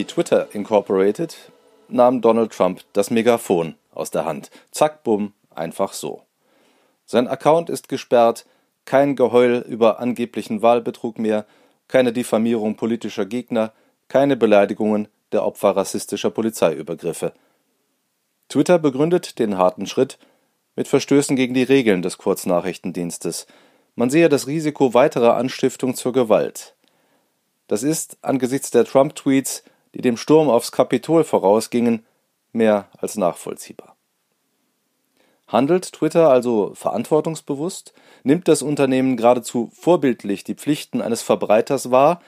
Die Twitter Incorporated nahm Donald Trump das Megafon aus der Hand. Zack, bumm, einfach so. Sein Account ist gesperrt, kein Geheul über angeblichen Wahlbetrug mehr, keine Diffamierung politischer Gegner, keine Beleidigungen der Opfer rassistischer Polizeiübergriffe. Twitter begründet den harten Schritt mit Verstößen gegen die Regeln des Kurznachrichtendienstes. Man sehe das Risiko weiterer Anstiftung zur Gewalt. Das ist angesichts der Trump-Tweets die dem Sturm aufs Kapitol vorausgingen, mehr als nachvollziehbar. Handelt Twitter also verantwortungsbewusst? Nimmt das Unternehmen geradezu vorbildlich die Pflichten eines Verbreiters wahr?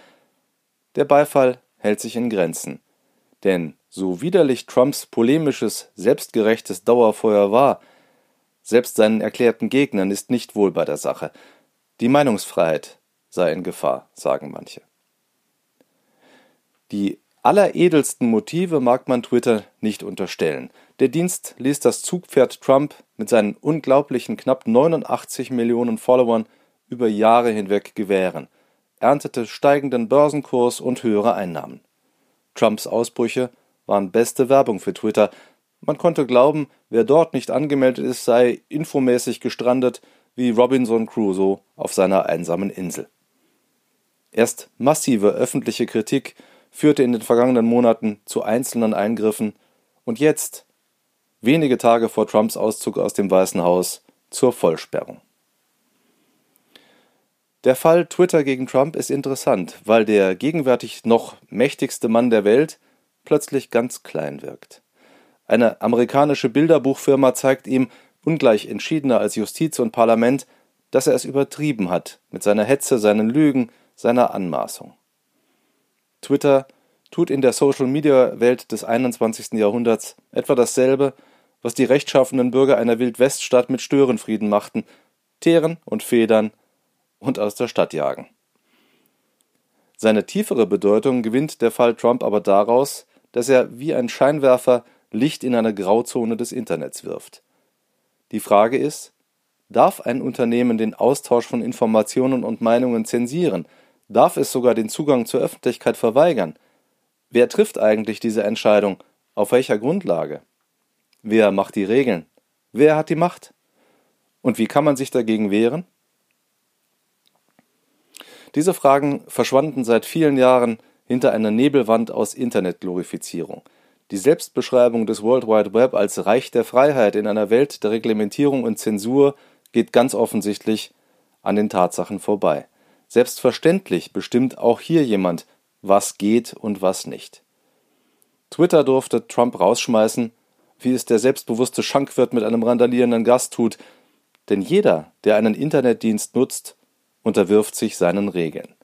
Der Beifall hält sich in Grenzen. Denn so widerlich Trumps polemisches, selbstgerechtes Dauerfeuer war, selbst seinen erklärten Gegnern ist nicht wohl bei der Sache. Die Meinungsfreiheit sei in Gefahr, sagen manche. Die Alleredelsten Motive mag man Twitter nicht unterstellen. Der Dienst ließ das Zugpferd Trump mit seinen unglaublichen knapp 89 Millionen Followern über Jahre hinweg gewähren, erntete steigenden Börsenkurs und höhere Einnahmen. Trumps Ausbrüche waren beste Werbung für Twitter. Man konnte glauben, wer dort nicht angemeldet ist, sei infomäßig gestrandet wie Robinson Crusoe auf seiner einsamen Insel. Erst massive öffentliche Kritik führte in den vergangenen Monaten zu einzelnen Eingriffen und jetzt, wenige Tage vor Trumps Auszug aus dem Weißen Haus, zur Vollsperrung. Der Fall Twitter gegen Trump ist interessant, weil der gegenwärtig noch mächtigste Mann der Welt plötzlich ganz klein wirkt. Eine amerikanische Bilderbuchfirma zeigt ihm, ungleich entschiedener als Justiz und Parlament, dass er es übertrieben hat mit seiner Hetze, seinen Lügen, seiner Anmaßung. Twitter tut in der Social-Media-Welt des 21. Jahrhunderts etwa dasselbe, was die rechtschaffenen Bürger einer Wildweststadt mit Störenfrieden machten, teeren und federn und aus der Stadt jagen. Seine tiefere Bedeutung gewinnt der Fall Trump aber daraus, dass er wie ein Scheinwerfer Licht in eine Grauzone des Internets wirft. Die Frage ist, darf ein Unternehmen den Austausch von Informationen und Meinungen zensieren, darf es sogar den Zugang zur Öffentlichkeit verweigern. Wer trifft eigentlich diese Entscheidung? Auf welcher Grundlage? Wer macht die Regeln? Wer hat die Macht? Und wie kann man sich dagegen wehren? Diese Fragen verschwanden seit vielen Jahren hinter einer Nebelwand aus Internetglorifizierung. Die Selbstbeschreibung des World Wide Web als Reich der Freiheit in einer Welt der Reglementierung und Zensur geht ganz offensichtlich an den Tatsachen vorbei. Selbstverständlich bestimmt auch hier jemand, was geht und was nicht. Twitter durfte Trump rausschmeißen, wie es der selbstbewusste Schankwirt mit einem randalierenden Gast tut, denn jeder, der einen Internetdienst nutzt, unterwirft sich seinen Regeln.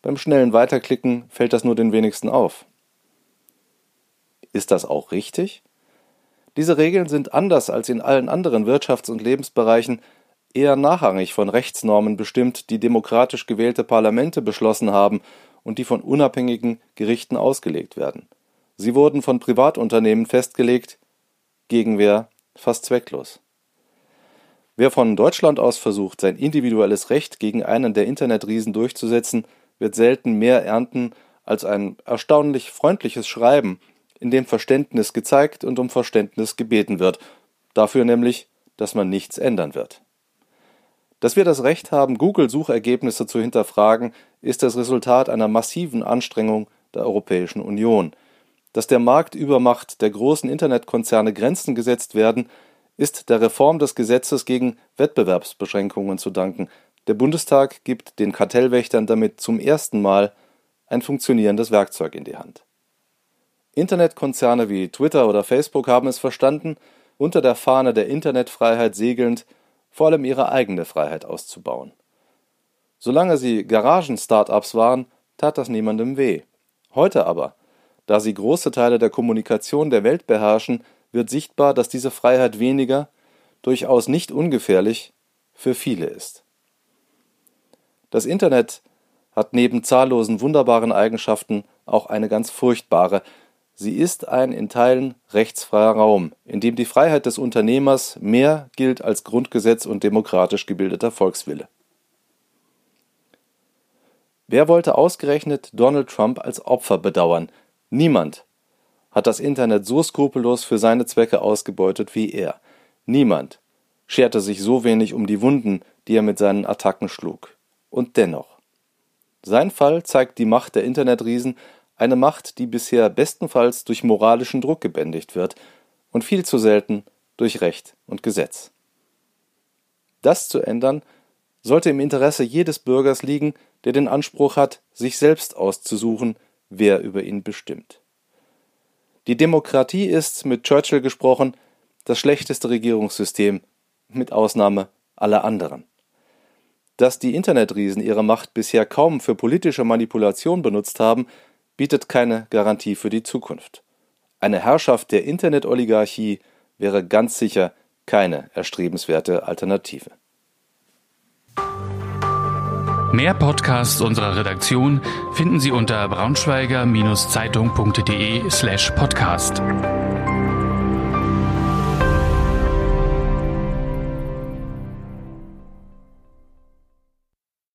Beim schnellen Weiterklicken fällt das nur den wenigsten auf. Ist das auch richtig? Diese Regeln sind anders als in allen anderen Wirtschafts- und Lebensbereichen eher nachrangig von Rechtsnormen bestimmt, die demokratisch gewählte Parlamente beschlossen haben und die von unabhängigen Gerichten ausgelegt werden. Sie wurden von Privatunternehmen festgelegt, Gegenwehr fast zwecklos. Wer von Deutschland aus versucht, sein individuelles Recht gegen einen der Internetriesen durchzusetzen, wird selten mehr ernten als ein erstaunlich freundliches Schreiben, in dem Verständnis gezeigt und um Verständnis gebeten wird, dafür nämlich, dass man nichts ändern wird. Dass wir das Recht haben, Google-Suchergebnisse zu hinterfragen, ist das Resultat einer massiven Anstrengung der Europäischen Union. Dass der Marktübermacht der großen Internetkonzerne Grenzen gesetzt werden, ist der Reform des Gesetzes gegen Wettbewerbsbeschränkungen zu danken. Der Bundestag gibt den Kartellwächtern damit zum ersten Mal ein funktionierendes Werkzeug in die Hand. Internetkonzerne wie Twitter oder Facebook haben es verstanden, unter der Fahne der Internetfreiheit segelnd vor allem ihre eigene Freiheit auszubauen. Solange sie Garagen-Startups waren, tat das niemandem weh. Heute aber, da sie große Teile der Kommunikation der Welt beherrschen, wird sichtbar, dass diese Freiheit weniger, durchaus nicht ungefährlich, für viele ist. Das Internet hat neben zahllosen wunderbaren Eigenschaften auch eine ganz furchtbare, Sie ist ein in Teilen rechtsfreier Raum, in dem die Freiheit des Unternehmers mehr gilt als Grundgesetz und demokratisch gebildeter Volkswille. Wer wollte ausgerechnet Donald Trump als Opfer bedauern, Niemand hat das Internet so skrupellos für seine Zwecke ausgebeutet wie er. Niemand scherte sich so wenig um die Wunden, die er mit seinen Attacken schlug. Und dennoch. Sein Fall zeigt die Macht der Internetriesen, eine Macht, die bisher bestenfalls durch moralischen Druck gebändigt wird und viel zu selten durch Recht und Gesetz. Das zu ändern, sollte im Interesse jedes Bürgers liegen, der den Anspruch hat, sich selbst auszusuchen, wer über ihn bestimmt. Die Demokratie ist, mit Churchill gesprochen, das schlechteste Regierungssystem, mit Ausnahme aller anderen. Dass die Internetriesen ihre Macht bisher kaum für politische Manipulation benutzt haben, bietet keine Garantie für die Zukunft. Eine Herrschaft der Internetoligarchie wäre ganz sicher keine erstrebenswerte Alternative. Mehr Podcasts unserer Redaktion finden Sie unter braunschweiger-zeitung.de slash podcast.